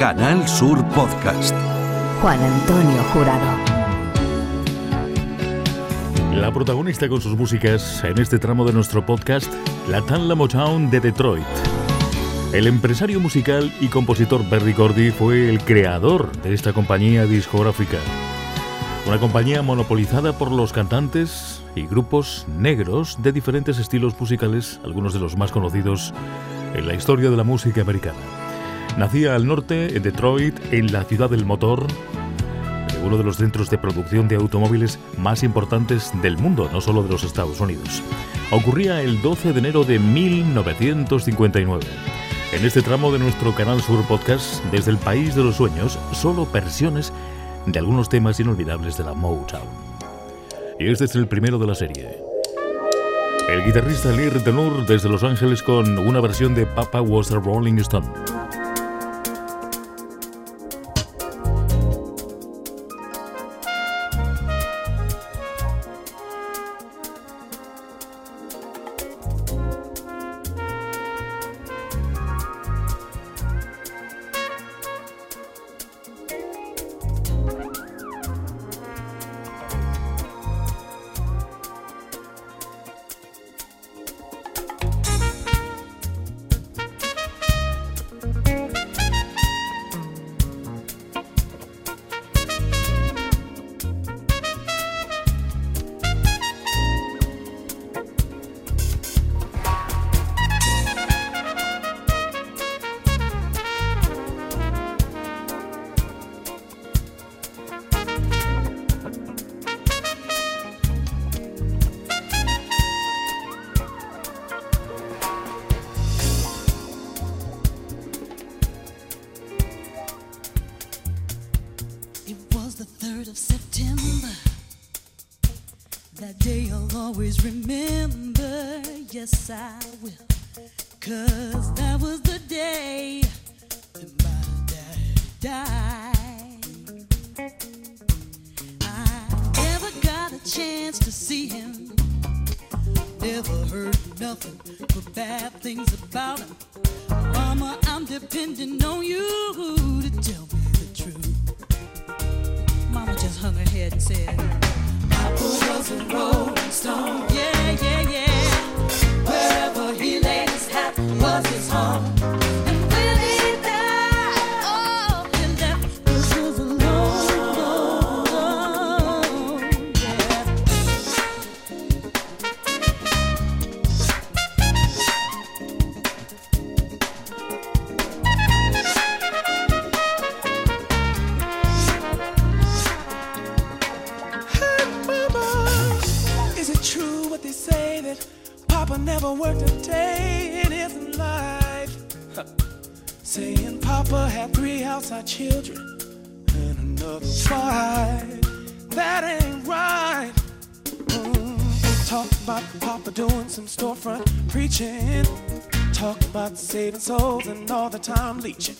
Canal Sur Podcast. Juan Antonio Jurado. La protagonista con sus músicas en este tramo de nuestro podcast, la Tanla Motown de Detroit. El empresario musical y compositor Berry Gordy fue el creador de esta compañía discográfica. Una compañía monopolizada por los cantantes y grupos negros de diferentes estilos musicales, algunos de los más conocidos en la historia de la música americana. Nacía al norte, en Detroit, en la ciudad del motor, uno de los centros de producción de automóviles más importantes del mundo, no solo de los Estados Unidos. Ocurría el 12 de enero de 1959. En este tramo de nuestro Canal Sur Podcast, desde el País de los Sueños, solo versiones de algunos temas inolvidables de la Motown. Y este es el primero de la serie. El guitarrista Lee Ritenour desde Los Ángeles con una versión de Papa Was a Rolling Stone. remember, yes I will. Cause that was the day that my dad died. I never got a chance to see him. Never heard nothing but bad things about him. Mama, I'm depending on you to tell me the truth. Mama just hung her head and said, was his home. Saving souls and all the time leeching.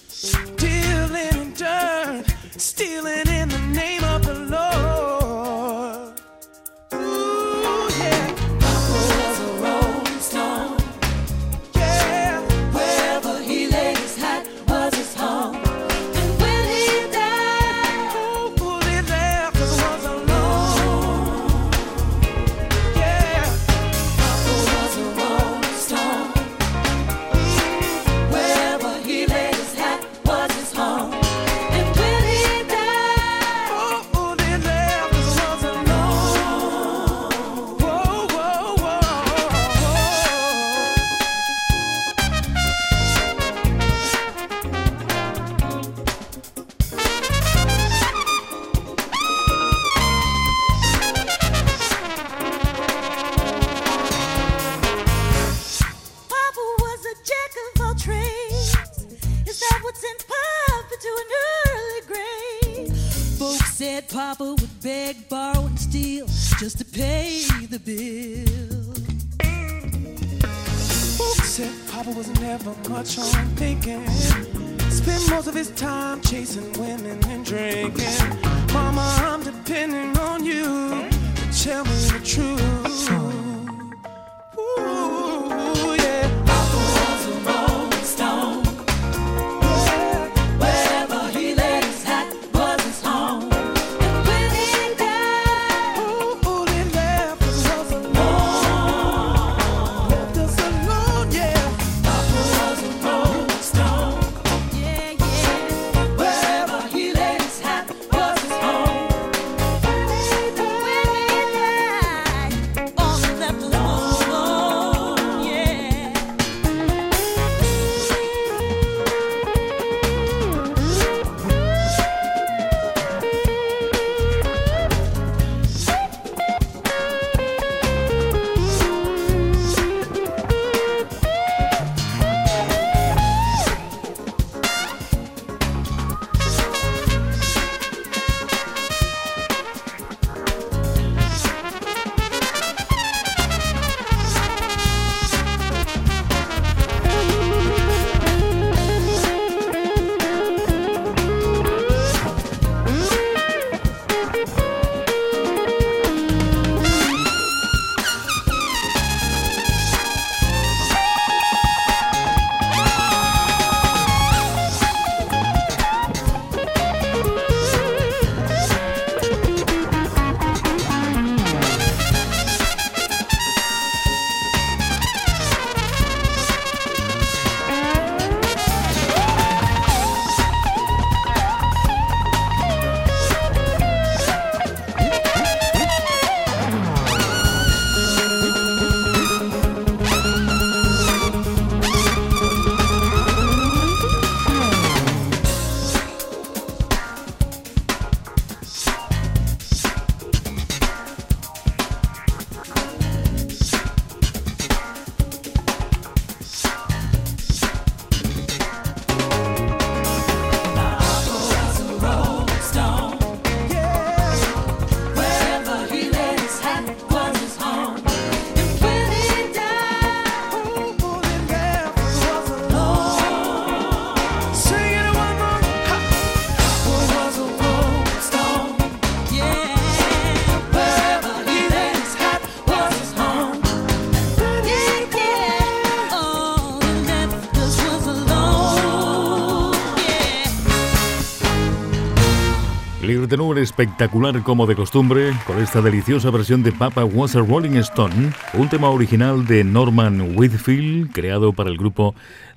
Tenor espectacular como de costumbre con esta deliciosa versión de Papa Was a Rolling Stone, un tema original de Norman Whitfield creado para el grupo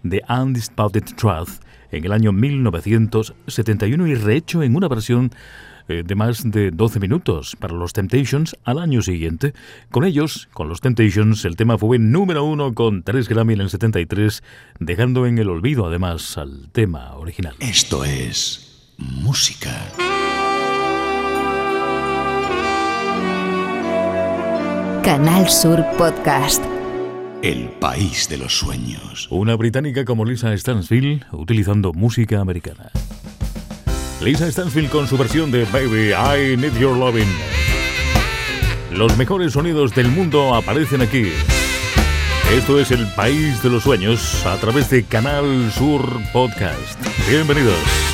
The Undisputed Truth en el año 1971 y rehecho en una versión eh, de más de 12 minutos para los Temptations al año siguiente. Con ellos, con los Temptations, el tema fue número uno con 3 Grammy en el 73, dejando en el olvido además al tema original. Esto es música. Canal Sur Podcast. El país de los sueños. Una británica como Lisa Stansfield utilizando música americana. Lisa Stansfield con su versión de Baby I Need Your Loving. Los mejores sonidos del mundo aparecen aquí. Esto es el país de los sueños a través de Canal Sur Podcast. Bienvenidos.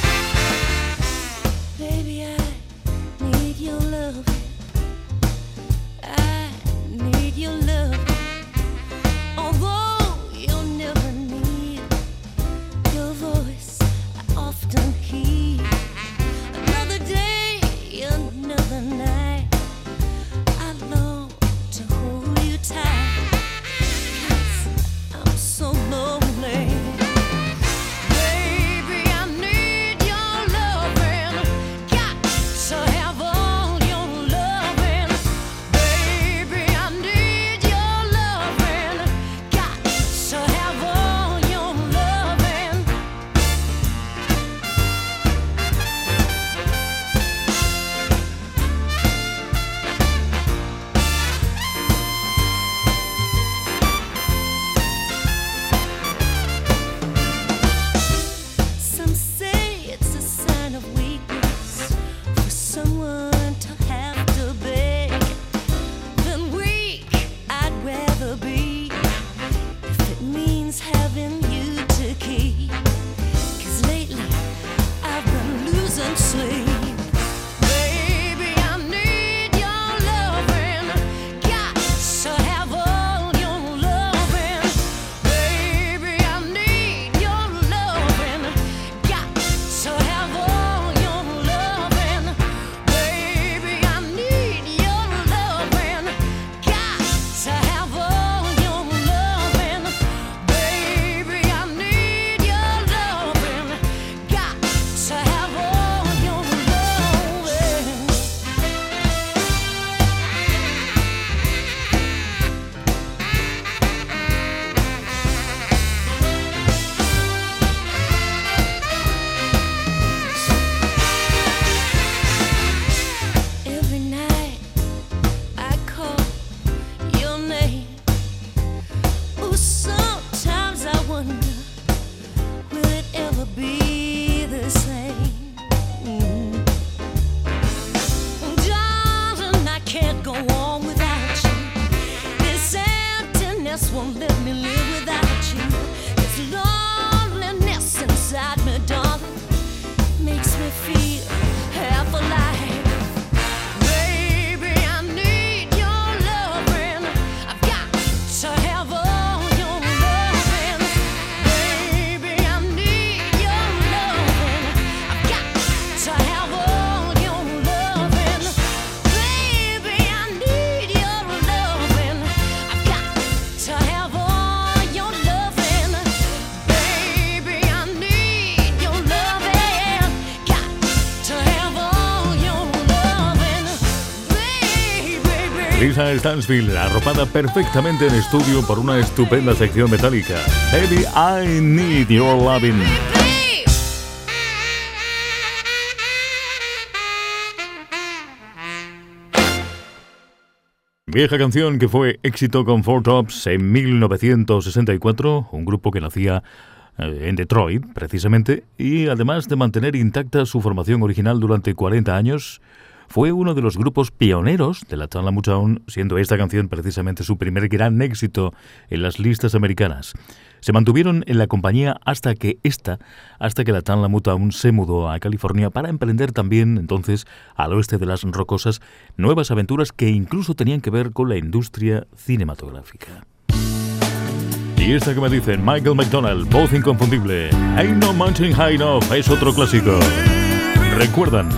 Lisa Stansfield, arropada perfectamente en estudio por una estupenda sección metálica. Baby, I need your loving. Vieja canción que fue éxito con Four Tops en 1964, un grupo que nacía eh, en Detroit, precisamente, y además de mantener intacta su formación original durante 40 años, fue uno de los grupos pioneros de la Tanla Motown, siendo esta canción precisamente su primer gran éxito en las listas americanas. Se mantuvieron en la compañía hasta que esta, hasta que la Tanla Motown se mudó a California para emprender también entonces al oeste de las rocosas nuevas aventuras que incluso tenían que ver con la industria cinematográfica. Y esta que me dicen Michael McDonald, voz inconfundible, Ain't No Mountain High Enough es otro clásico. Recuerdan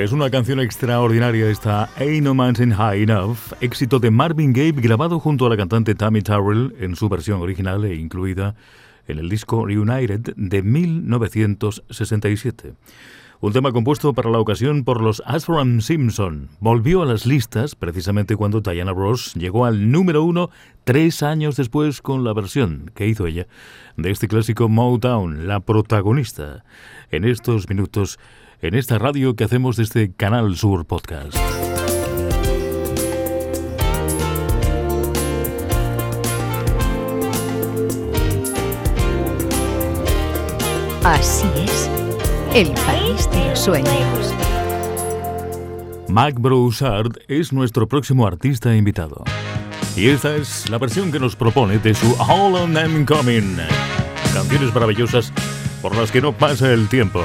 Es una canción extraordinaria esta Ain't No Mountain High Enough, éxito de Marvin Gaye grabado junto a la cantante Tammy Terrell en su versión original e incluida en el disco Reunited de 1967. Un tema compuesto para la ocasión por los Ashram Simpson. Volvió a las listas precisamente cuando Diana Ross llegó al número uno tres años después con la versión que hizo ella de este clásico Motown, la protagonista. En estos minutos en esta radio que hacemos desde Canal Sur Podcast. Así es, el país de los sueños. Mac Broussard es nuestro próximo artista invitado. Y esta es la versión que nos propone de su All on Them Coming. Canciones maravillosas por las que no pasa el tiempo.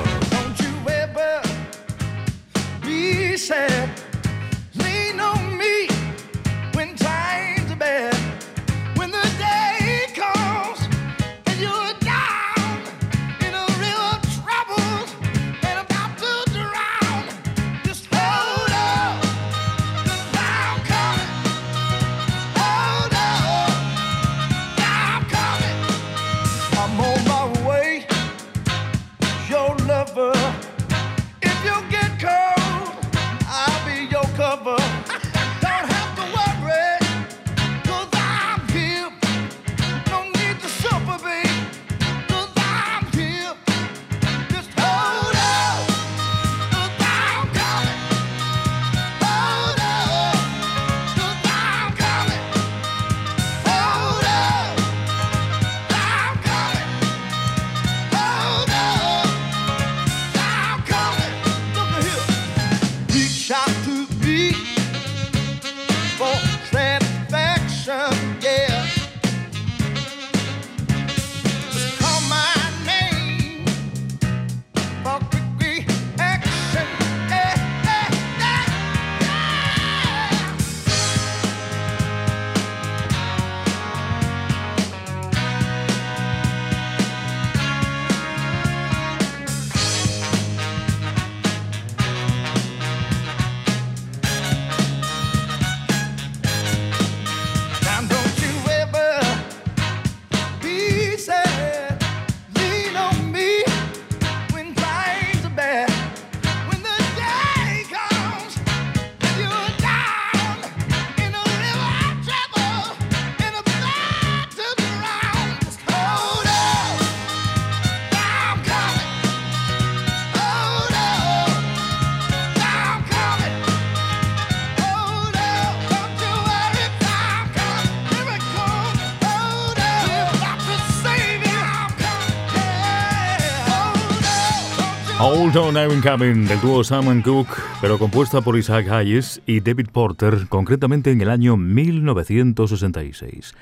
Hold On I'm Coming del dúo Sam Cooke, pero compuesta por Isaac Hayes y David Porter, concretamente en el año 1966.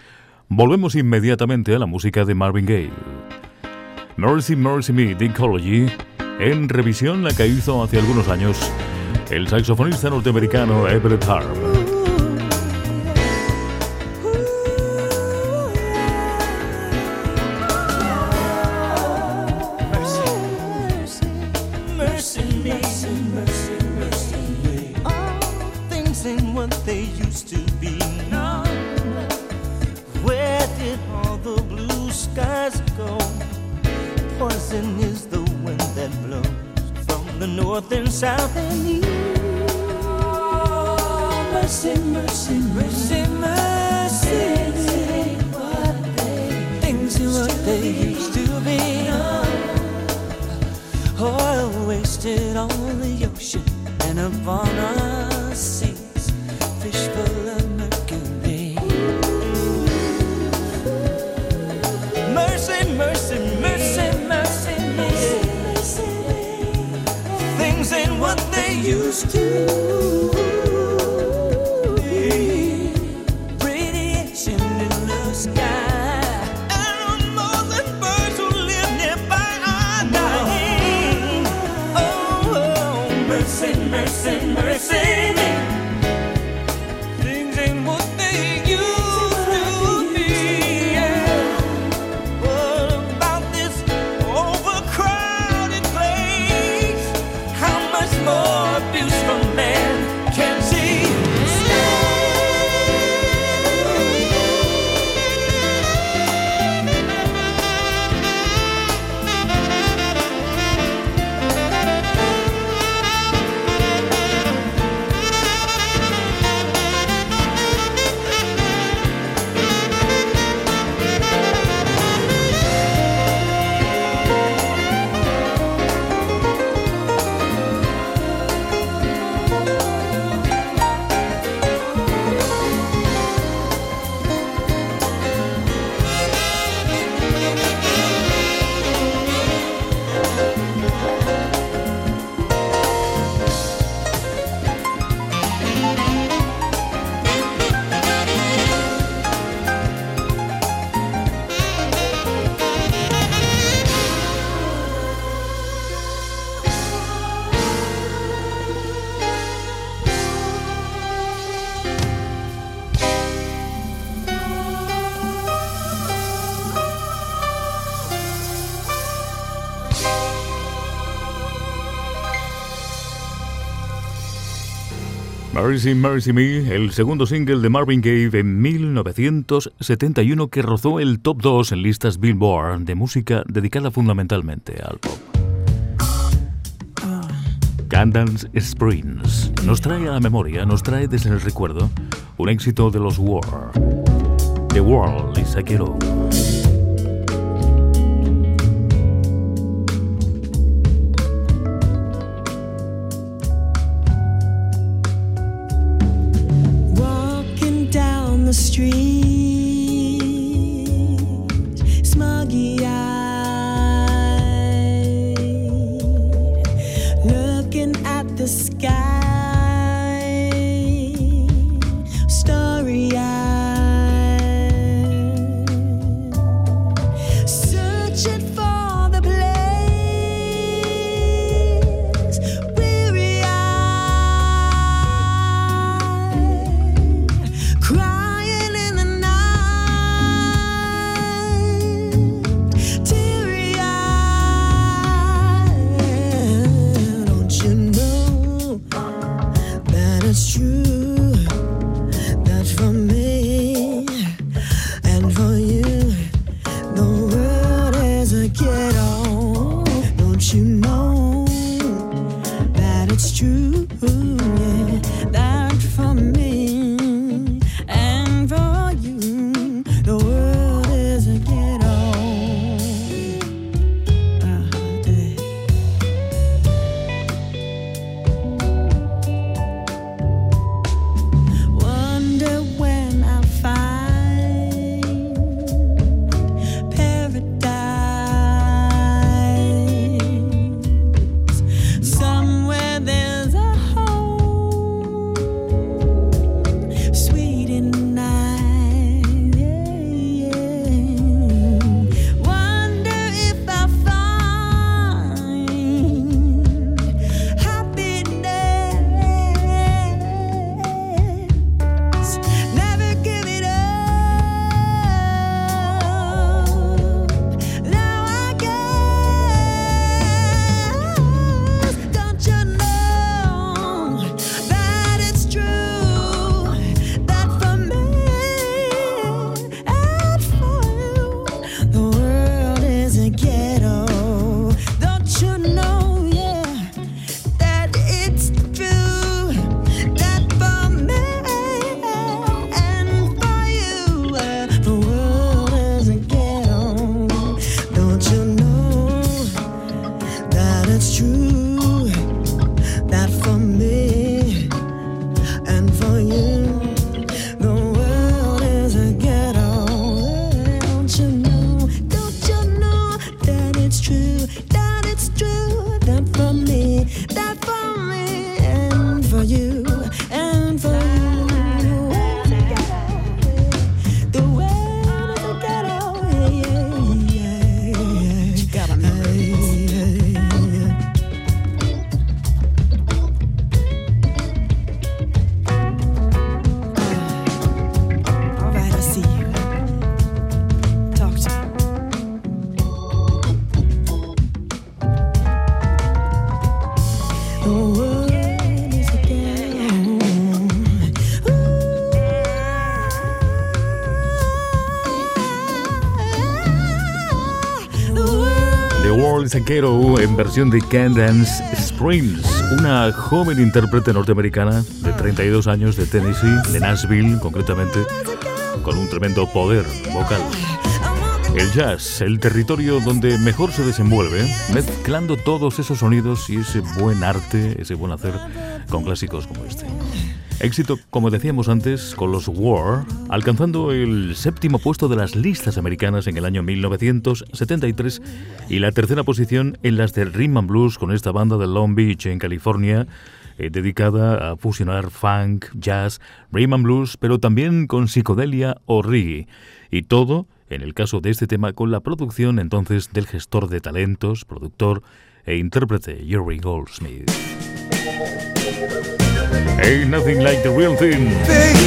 Volvemos inmediatamente a la música de Marvin Gaye. Mercy Mercy Me, The Ecology, en revisión la que hizo hace algunos años el saxofonista norteamericano Everett Harp. Mercy Mercy Me, el segundo single de Marvin Gaye en 1971 que rozó el top 2 en listas Billboard de música dedicada fundamentalmente al pop. Candance Springs nos trae a la memoria, nos trae desde el recuerdo un éxito de los War. The World is a Ghetto. Street, it's true. En versión de Candance Springs, una joven intérprete norteamericana de 32 años de Tennessee, de Nashville concretamente, con un tremendo poder vocal. El jazz, el territorio donde mejor se desenvuelve, mezclando todos esos sonidos y ese buen arte, ese buen hacer con clásicos como. Éxito, como decíamos antes, con los War, alcanzando el séptimo puesto de las listas americanas en el año 1973 y la tercera posición en las de Rhythm and Blues con esta banda de Long Beach en California, eh, dedicada a fusionar funk, jazz, rhythm and blues, pero también con psicodelia o reggae. Y todo, en el caso de este tema, con la producción entonces del gestor de talentos, productor e intérprete Jerry Goldsmith. Ain't nothing like the real thing. Baby.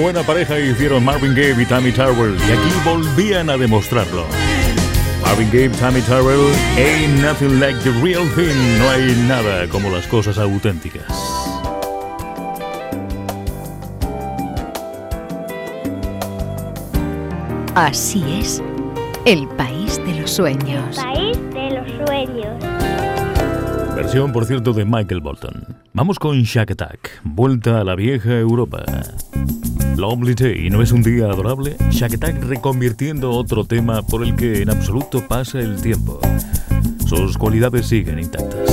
Buena pareja hicieron Marvin Gaye y Tammy Terrell y aquí volvían a demostrarlo. Marvin Gaye, Tammy Terrell, Ain't Nothing Like the Real Thing. No hay nada como las cosas auténticas. Así es, el país de los sueños. País de los sueños. Versión, por cierto, de Michael Bolton. Vamos con Shack Attack, vuelta a la vieja Europa. Lovely Day, ¿no es un día adorable? Shack Attack reconvirtiendo otro tema por el que en absoluto pasa el tiempo. Sus cualidades siguen intactas.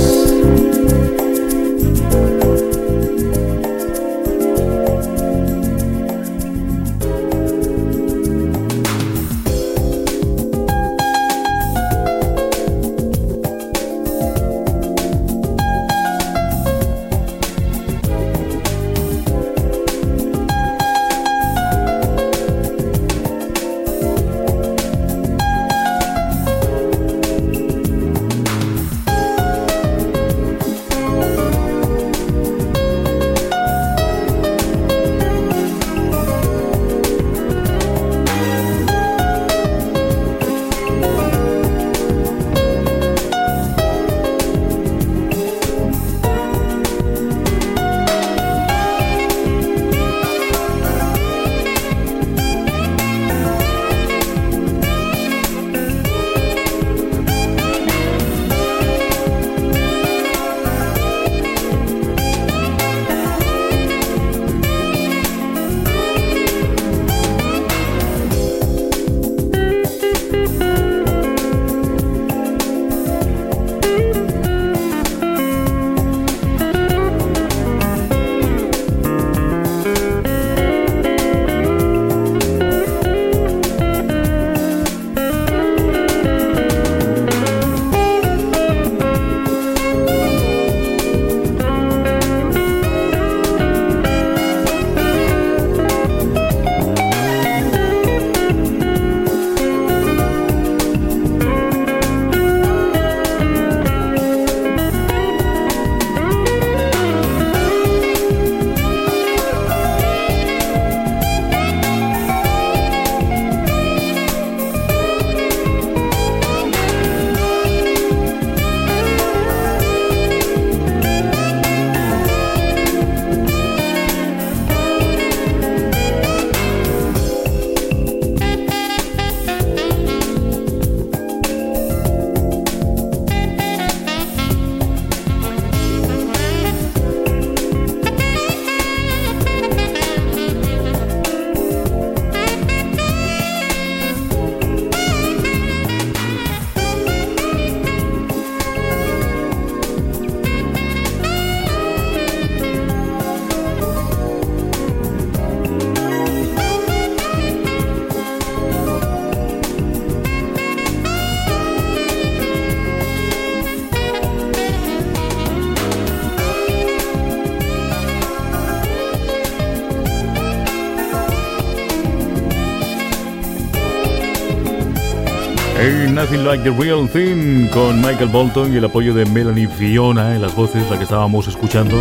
Nothing Like the Real Thing con Michael Bolton y el apoyo de Melanie Fiona en las voces, la que estábamos escuchando.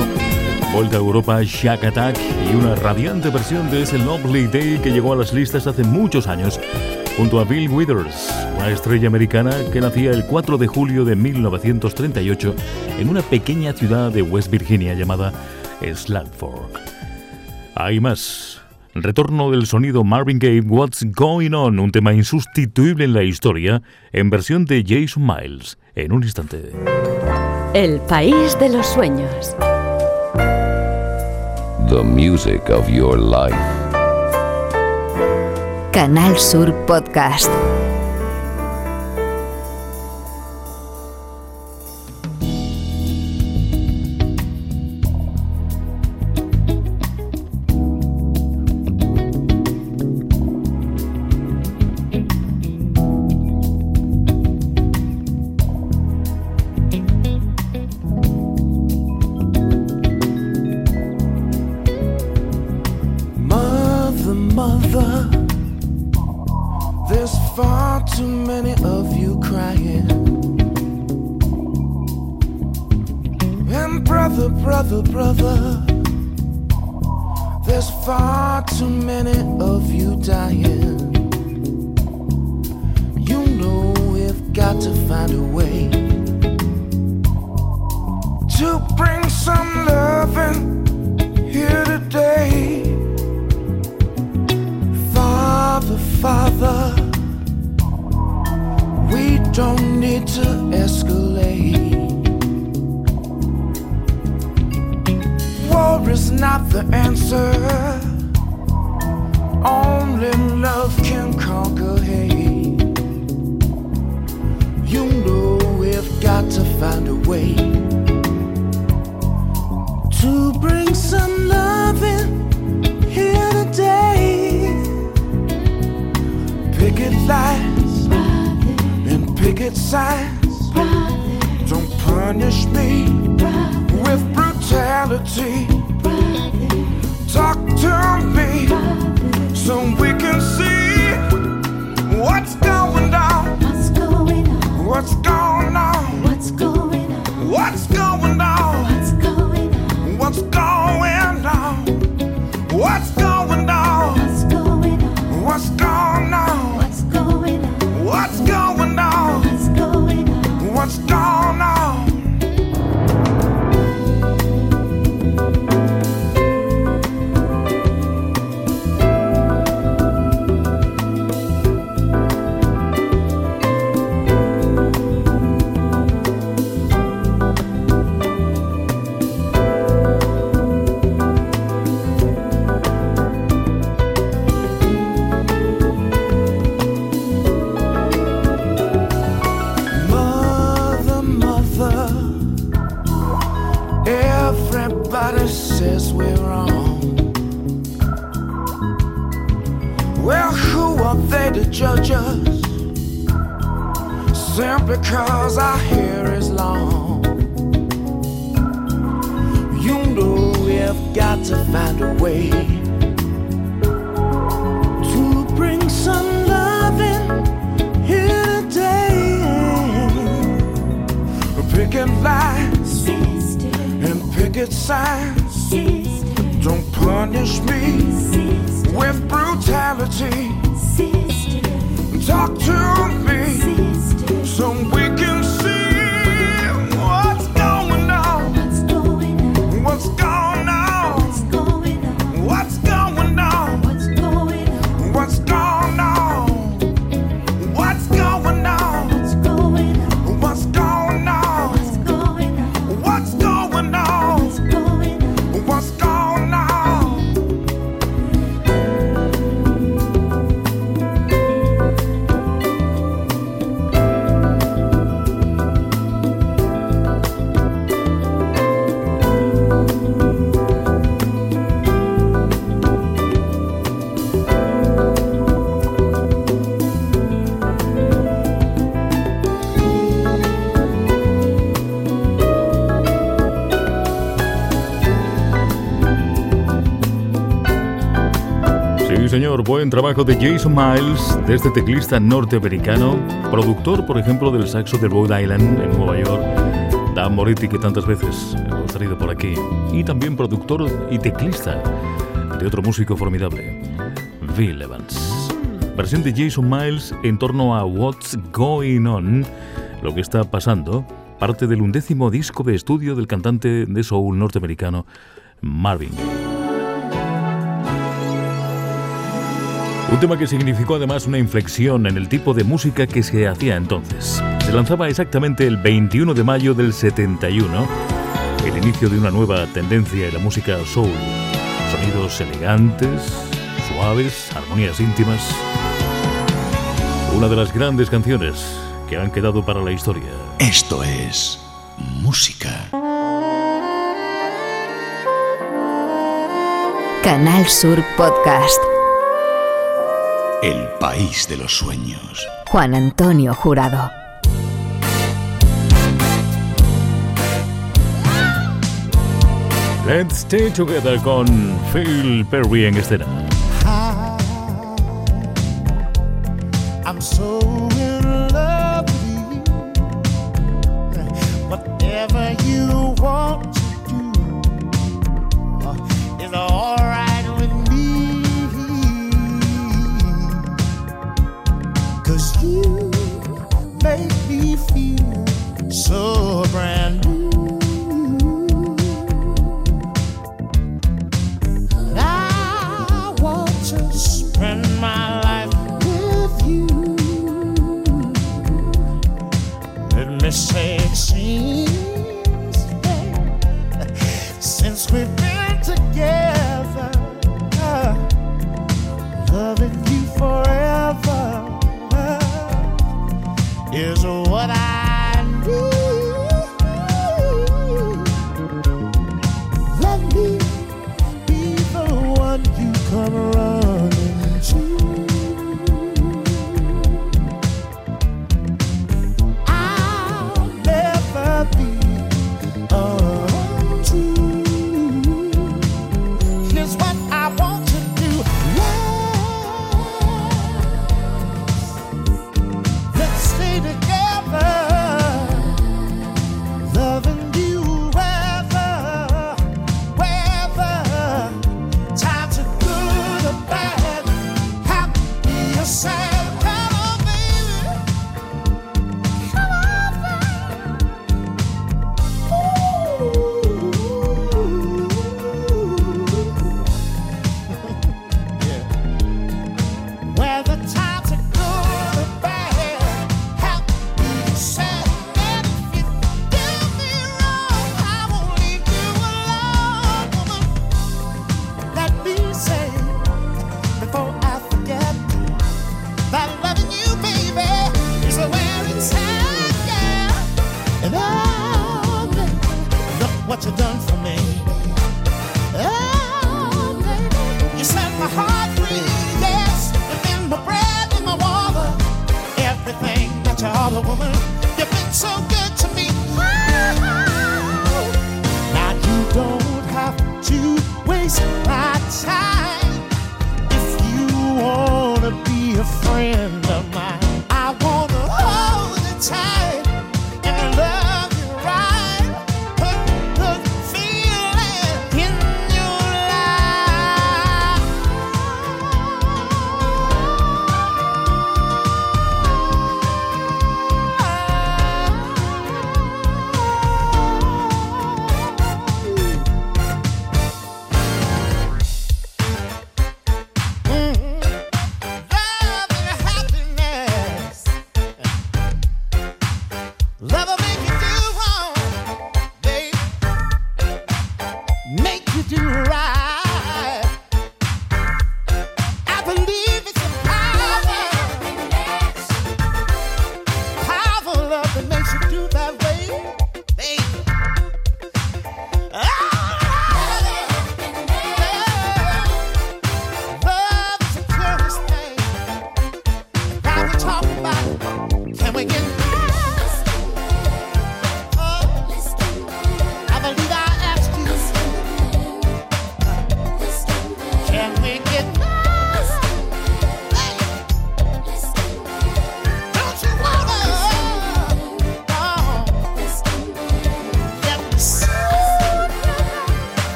Vuelta a Europa, Shack Attack y una radiante versión de ese Lovely Day que llegó a las listas hace muchos años junto a Bill Withers, una estrella americana que nacía el 4 de julio de 1938 en una pequeña ciudad de West Virginia llamada Slagford. Hay más. Retorno del sonido Marvin Gaye What's Going On, un tema insustituible en la historia, en versión de Jason Miles, en un instante. El país de los sueños. The music of your life. Canal Sur Podcast. Is not the answer. Only love can conquer hate. You know we've got to find a way to bring some love in here today. Picket lines and picket signs. Don't punish me with brutality. Talk to me so we can see what's going on. What's going on? What's going on? What's going on? What's going on? What's going on? What's going on? What's going on? What's going on? What's going on? What's going on? What's going on? What's going on? What's going on? Simply cause our hair is long. You know we've got to find a way to bring some love in here today. Picket lines and picket signs. Don't punish me with brutality. Talk to buen trabajo de Jason Miles, de este teclista norteamericano, productor, por ejemplo, del saxo de Rhode Island en Nueva York, Dan Moretti, que tantas veces hemos traído por aquí, y también productor y teclista de otro músico formidable, Bill Evans. Versión de Jason Miles en torno a What's Going On, lo que está pasando, parte del undécimo disco de estudio del cantante de soul norteamericano Marvin Un tema que significó además una inflexión en el tipo de música que se hacía entonces. Se lanzaba exactamente el 21 de mayo del 71, el inicio de una nueva tendencia en la música soul. Sonidos elegantes, suaves, armonías íntimas. Una de las grandes canciones que han quedado para la historia. Esto es música. Canal Sur Podcast. El país de los sueños. Juan Antonio Jurado. Let's Stay Together con Phil Perry en escena.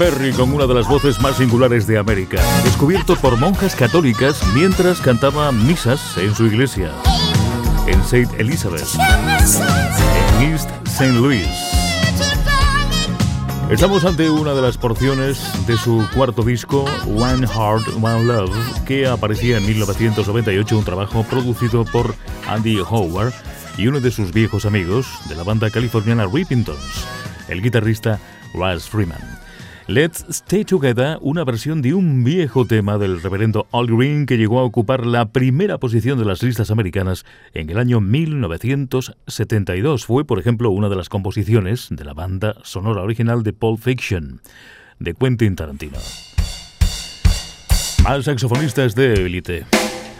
Perry con una de las voces más singulares de América, descubierto por monjas católicas mientras cantaba misas en su iglesia, en St. Elizabeth, en East St. Louis. Estamos ante una de las porciones de su cuarto disco, One Heart, One Love, que aparecía en 1998, un trabajo producido por Andy Howard y uno de sus viejos amigos de la banda californiana Rippingtons, el guitarrista Russ Freeman. Let's Stay Together, una versión de un viejo tema del reverendo Al Green que llegó a ocupar la primera posición de las listas americanas en el año 1972. Fue, por ejemplo, una de las composiciones de la banda sonora original de Pulp Fiction, de Quentin Tarantino. Más saxofonistas de élite.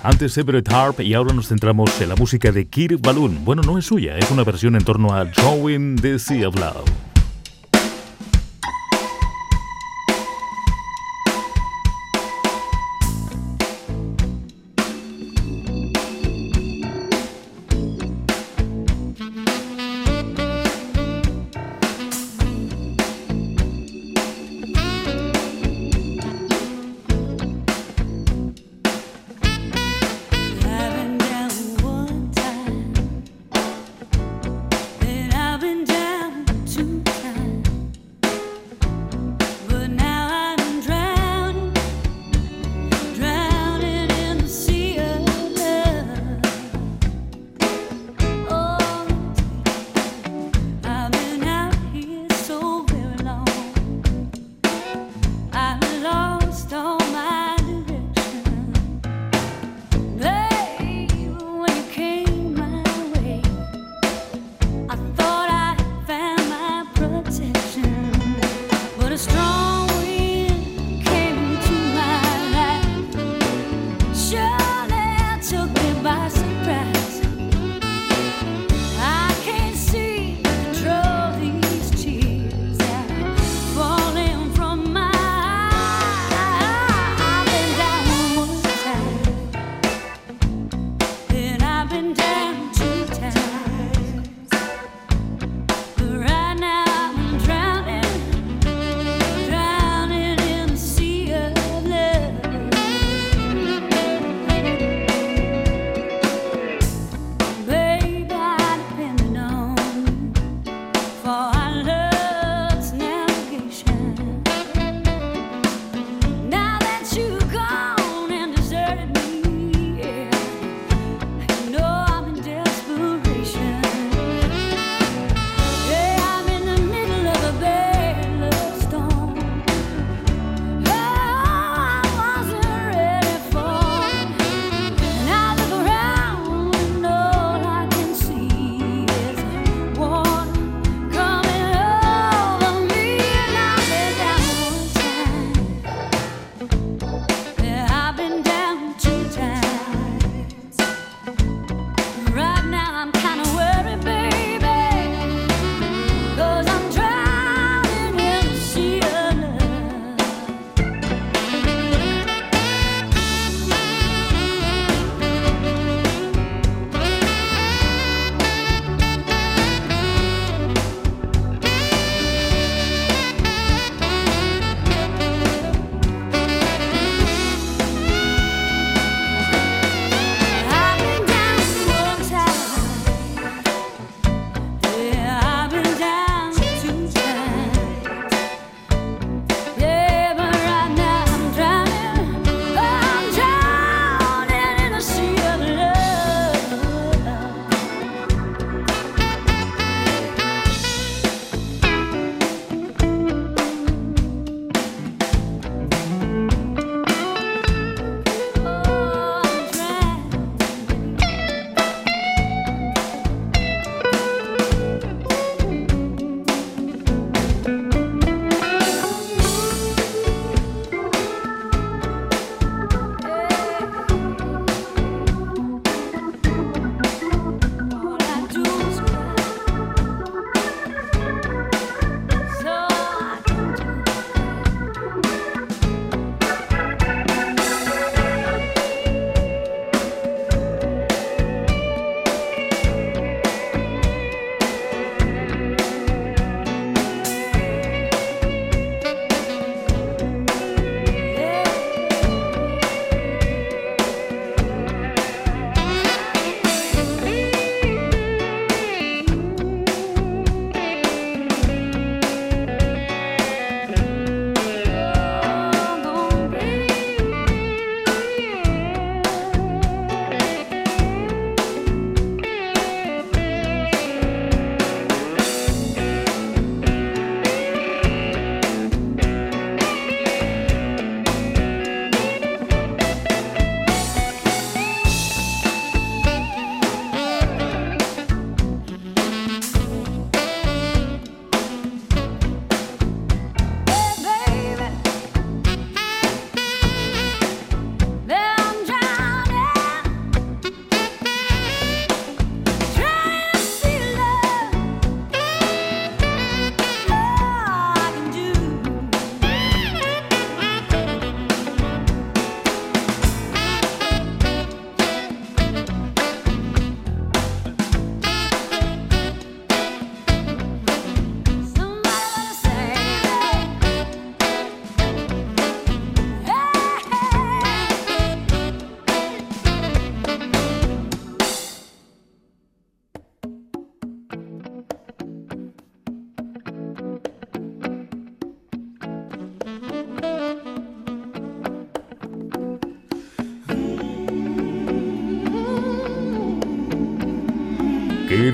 Antes Everett Harp y ahora nos centramos en la música de Kirk Balloon. Bueno, no es suya, es una versión en torno a Drawing the Sea of Love.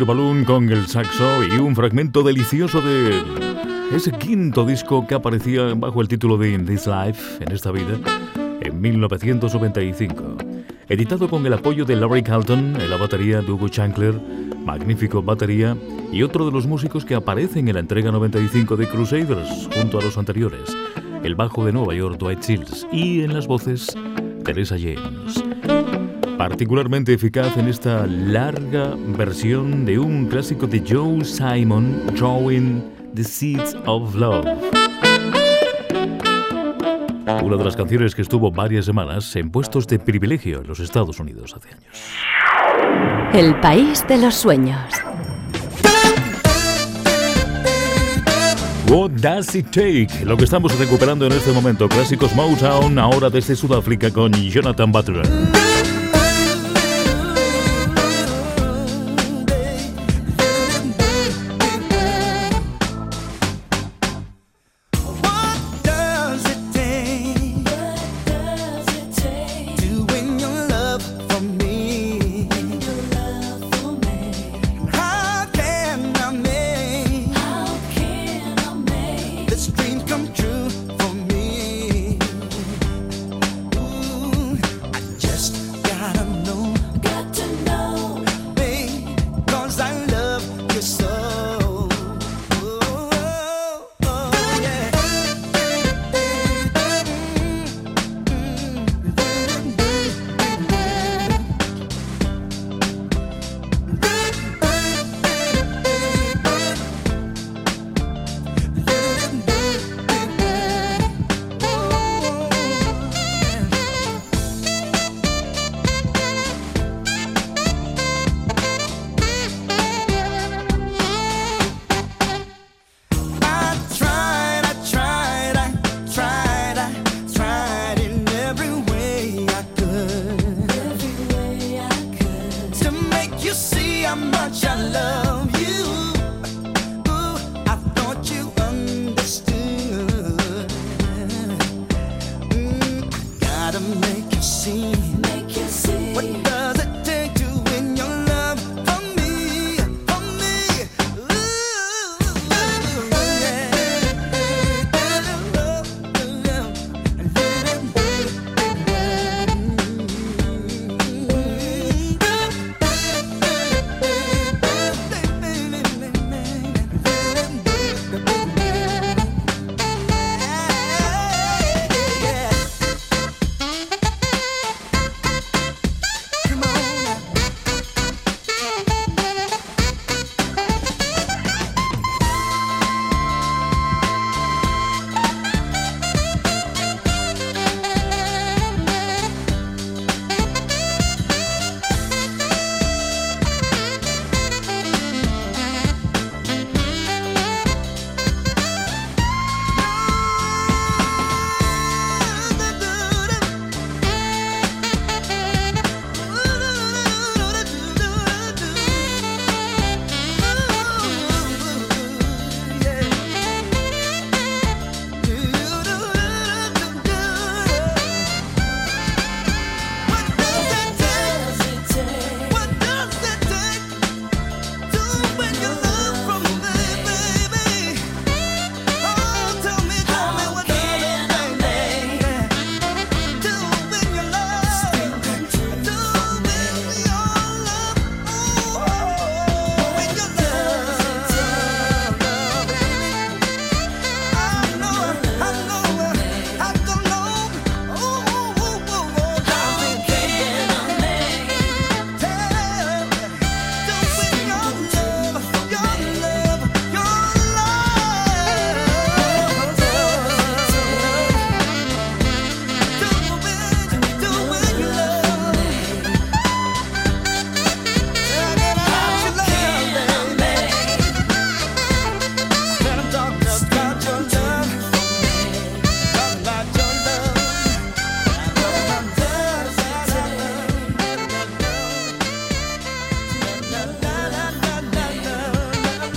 Balloon con el saxo y un fragmento delicioso de ese quinto disco que aparecía bajo el título de In This Life, en esta vida, en 1995. Editado con el apoyo de Larry Carlton en la batería de Hugo magnífico batería y otro de los músicos que aparecen en la entrega 95 de Crusaders junto a los anteriores, el bajo de Nueva York Dwight Shields y en las voces Teresa James. Particularmente eficaz en esta larga versión de un clásico de Joe Simon, Drawing the Seeds of Love. Una de las canciones que estuvo varias semanas en puestos de privilegio en los Estados Unidos hace años. El país de los sueños. What Does It Take? Lo que estamos recuperando en este momento, clásicos Motown, ahora desde Sudáfrica con Jonathan Butler.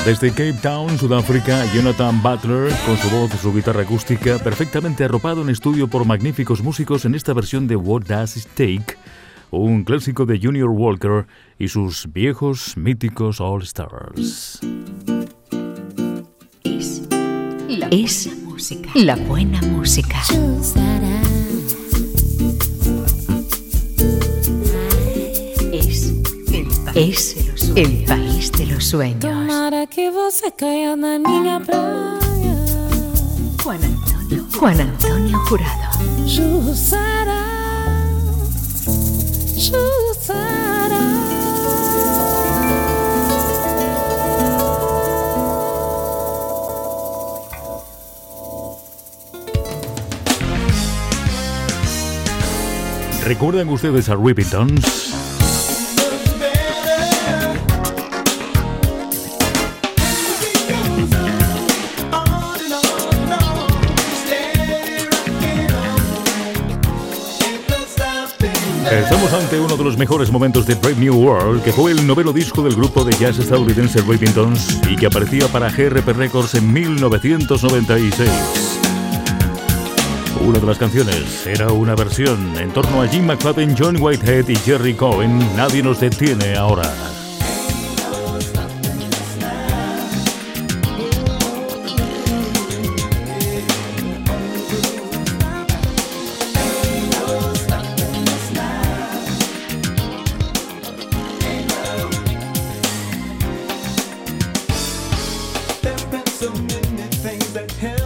Desde Cape Town, Sudáfrica, Jonathan Butler, con su voz y su guitarra acústica, perfectamente arropado en estudio por magníficos músicos en esta versión de What Does It Take, un clásico de Junior Walker y sus viejos míticos All Stars. Es la, es música. la buena música. Es el, es el país de los sueños. Tomara que você caia na minha praia. Juan Antonio, Juan Antonio Jurado. Jussara, Jussara. ¿Recuerdan ustedes a Rippingtons? Estamos ante uno de los mejores momentos de Brave New World, que fue el noveno disco del grupo de jazz estadounidense Rippingtons y que aparecía para GRP Records en 1996. Una de las canciones era una versión en torno a Jim McFadden, John Whitehead y Jerry Cohen. Nadie nos detiene ahora. So many things that held